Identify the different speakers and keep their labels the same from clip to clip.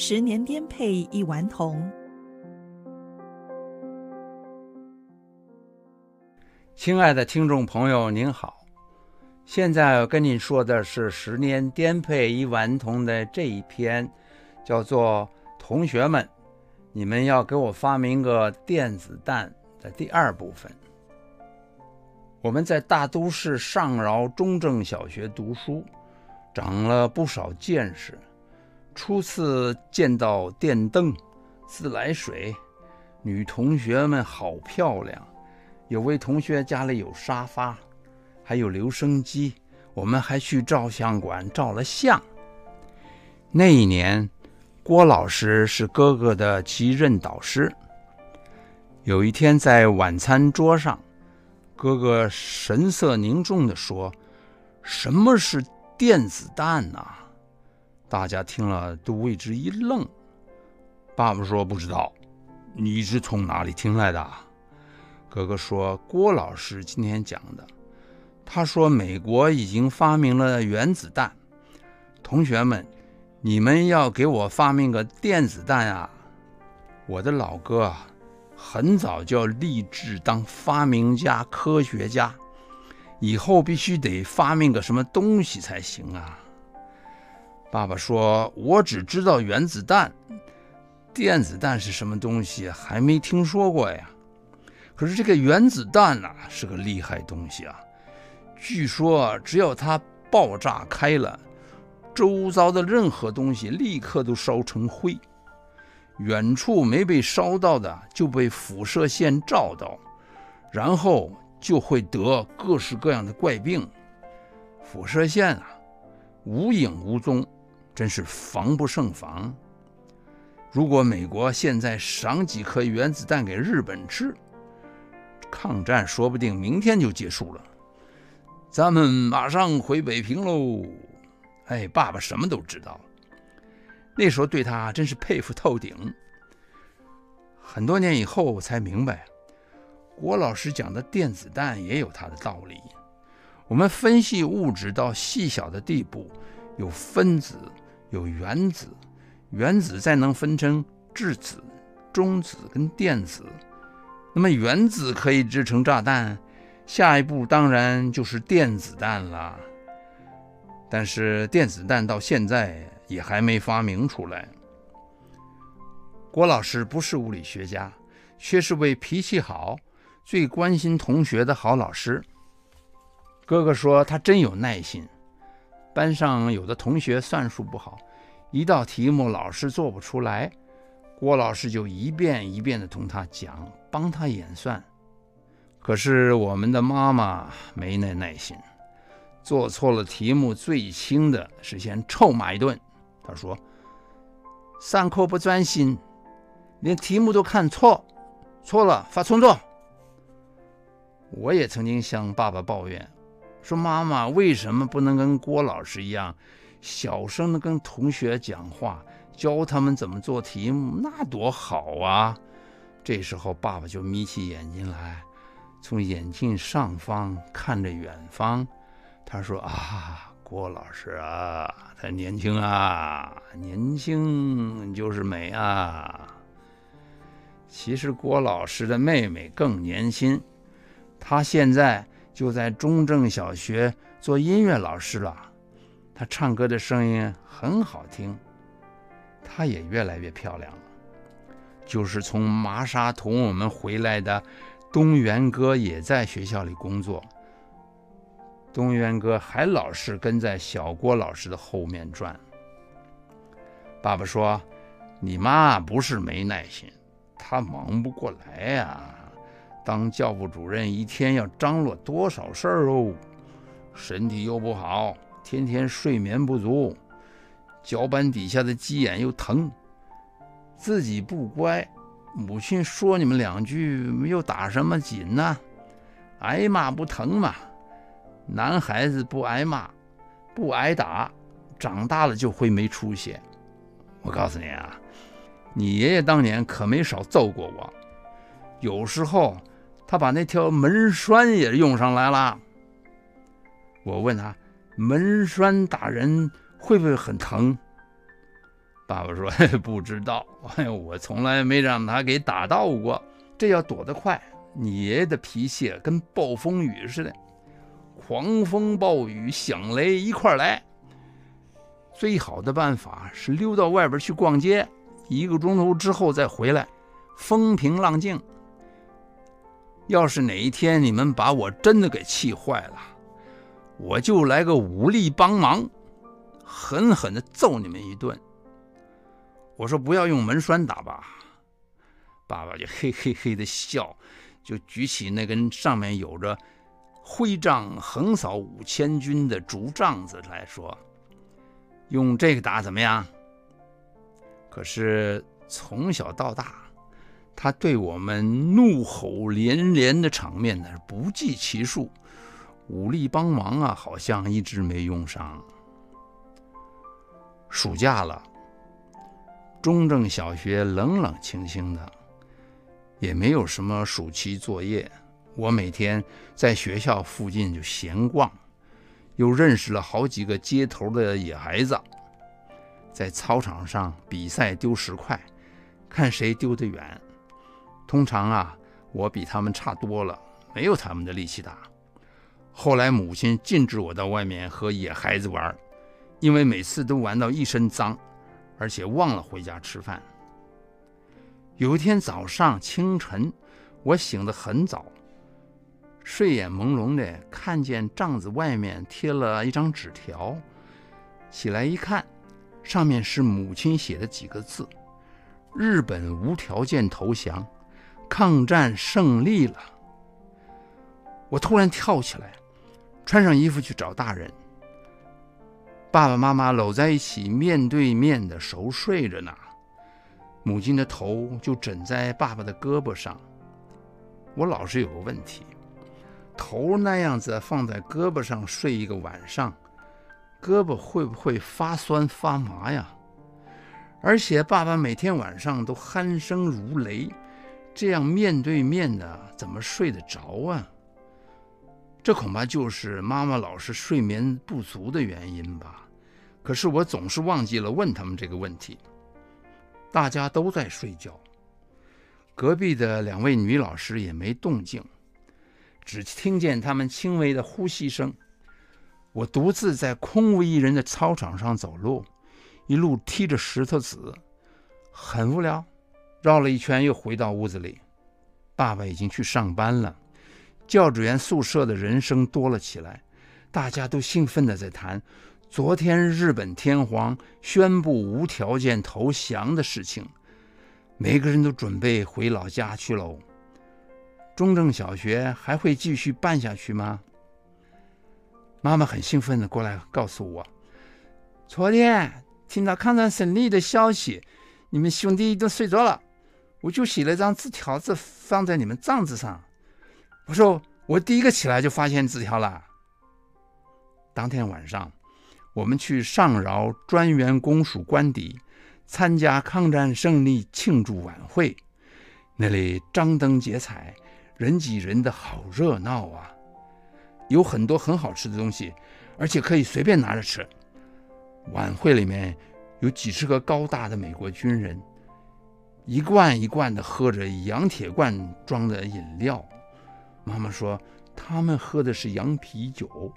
Speaker 1: 十年颠沛一顽童。
Speaker 2: 亲爱的听众朋友，您好，现在要跟您说的是“十年颠沛一顽童”的这一篇，叫做“同学们，你们要给我发明个电子弹”的第二部分。我们在大都市上饶中正小学读书。长了不少见识，初次见到电灯、自来水，女同学们好漂亮。有位同学家里有沙发，还有留声机，我们还去照相馆照了相。那一年，郭老师是哥哥的继任导师。有一天在晚餐桌上，哥哥神色凝重地说：“什么是？”电子弹呐、啊！大家听了都为之一愣。爸爸说：“不知道，你是从哪里听来的？”哥哥说：“郭老师今天讲的。他说美国已经发明了原子弹，同学们，你们要给我发明个电子弹啊！”我的老哥啊很早就要立志当发明家、科学家。以后必须得发明个什么东西才行啊！爸爸说：“我只知道原子弹，电子弹是什么东西还没听说过呀。可是这个原子弹呐，是个厉害东西啊！据说只要它爆炸开了，周遭的任何东西立刻都烧成灰，远处没被烧到的就被辐射线照到，然后。”就会得各式各样的怪病，辐射线啊，无影无踪，真是防不胜防。如果美国现在赏几颗原子弹给日本吃，抗战说不定明天就结束了。咱们马上回北平喽！哎，爸爸什么都知道，那时候对他真是佩服透顶。很多年以后我才明白。郭老师讲的电子弹也有它的道理。我们分析物质到细小的地步，有分子，有原子，原子再能分成质子、中子跟电子。那么原子可以制成炸弹，下一步当然就是电子弹了。但是电子弹到现在也还没发明出来。郭老师不是物理学家，却是位脾气好。最关心同学的好老师，哥哥说他真有耐心。班上有的同学算术不好，一道题目老师做不出来，郭老师就一遍一遍地同他讲，帮他演算。可是我们的妈妈没那耐心，做错了题目最轻的是先臭骂一顿。她说：“上课不专心，连题目都看错，错了罚重做。”我也曾经向爸爸抱怨，说：“妈妈为什么不能跟郭老师一样，小声的跟同学讲话，教他们怎么做题目，那多好啊！”这时候，爸爸就眯起眼睛来，从眼镜上方看着远方，他说：“啊，郭老师啊，他年轻啊，年轻就是美啊。”其实，郭老师的妹妹更年轻。她现在就在中正小学做音乐老师了，他唱歌的声音很好听，他也越来越漂亮了。就是从麻沙同我们回来的东元哥也在学校里工作。东元哥还老是跟在小郭老师的后面转。爸爸说：“你妈不是没耐心，她忙不过来呀。”当教务主任一天要张罗多少事儿哦，身体又不好，天天睡眠不足，脚板底下的鸡眼又疼，自己不乖，母亲说你们两句又打什么紧呢？挨骂不疼吗？男孩子不挨骂，不挨打，长大了就会没出息。我告诉你啊，你爷爷当年可没少揍过我，有时候。他把那条门栓也用上来了。我问他：“门栓打人会不会很疼？”爸爸说：“ 不知道，哎呦，我从来没让他给打到过。这要躲得快，你爷爷的脾气跟暴风雨似的，狂风暴雨响雷一块来。最好的办法是溜到外边去逛街，一个钟头之后再回来，风平浪静。要是哪一天你们把我真的给气坏了，我就来个武力帮忙，狠狠地揍你们一顿。”我说不要用门栓打吧，爸爸就嘿嘿嘿的笑，就举起那根上面有着“徽章横扫五千军”的竹杖子来说：“用这个打怎么样？”可是从小到大，他对我们怒吼连连的场面呢，不计其数。武力帮忙啊，好像一直没用上。暑假了。中正小学冷冷清清的，也没有什么暑期作业。我每天在学校附近就闲逛，又认识了好几个街头的野孩子，在操场上比赛丢石块，看谁丢得远。通常啊，我比他们差多了，没有他们的力气大。后来母亲禁止我到外面和野孩子玩，因为每次都玩到一身脏。而且忘了回家吃饭。有一天早上清晨，我醒得很早，睡眼朦胧的看见帐子外面贴了一张纸条，起来一看，上面是母亲写的几个字：“日本无条件投降，抗战胜利了。”我突然跳起来，穿上衣服去找大人。爸爸妈妈搂在一起，面对面的熟睡着呢。母亲的头就枕在爸爸的胳膊上。我老是有个问题，头那样子放在胳膊上睡一个晚上，胳膊会不会发酸发麻呀？而且爸爸每天晚上都鼾声如雷，这样面对面的怎么睡得着啊？这恐怕就是妈妈老是睡眠不足的原因吧。可是我总是忘记了问他们这个问题。大家都在睡觉，隔壁的两位女老师也没动静，只听见他们轻微的呼吸声。我独自在空无一人的操场上走路，一路踢着石头子，很无聊。绕了一圈，又回到屋子里。爸爸已经去上班了。教职员宿舍的人声多了起来，大家都兴奋地在谈昨天日本天皇宣布无条件投降的事情。每个人都准备回老家去喽。中正小学还会继续办下去吗？妈妈很兴奋地过来告诉我，昨天听到抗战胜利的消息，你们兄弟都睡着了，我就写了张字条子放在你们帐子上。我说我第一个起来就发现字条了。当天晚上，我们去上饶专员公署官邸参加抗战胜利庆祝晚会，那里张灯结彩，人挤人的好热闹啊！有很多很好吃的东西，而且可以随便拿着吃。晚会里面有几十个高大的美国军人，一罐一罐的喝着洋铁罐装的饮料。妈妈说，他们喝的是洋啤酒。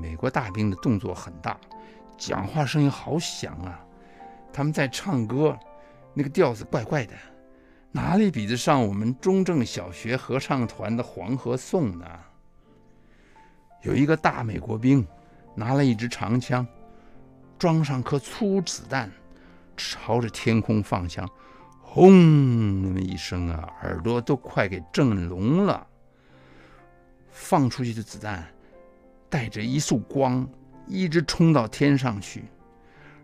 Speaker 2: 美国大兵的动作很大，讲话声音好响啊！他们在唱歌，那个调子怪怪的，哪里比得上我们中正小学合唱团的《黄河颂》呢？有一个大美国兵拿了一支长枪，装上颗粗子弹，朝着天空放枪。轰！那么一声啊，耳朵都快给震聋了。放出去的子弹带着一束光，一直冲到天上去，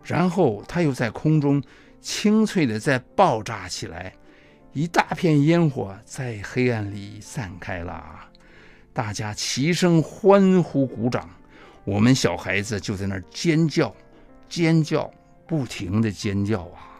Speaker 2: 然后它又在空中清脆的再爆炸起来，一大片烟火在黑暗里散开了。大家齐声欢呼鼓掌，我们小孩子就在那儿尖叫，尖叫，不停的尖叫啊！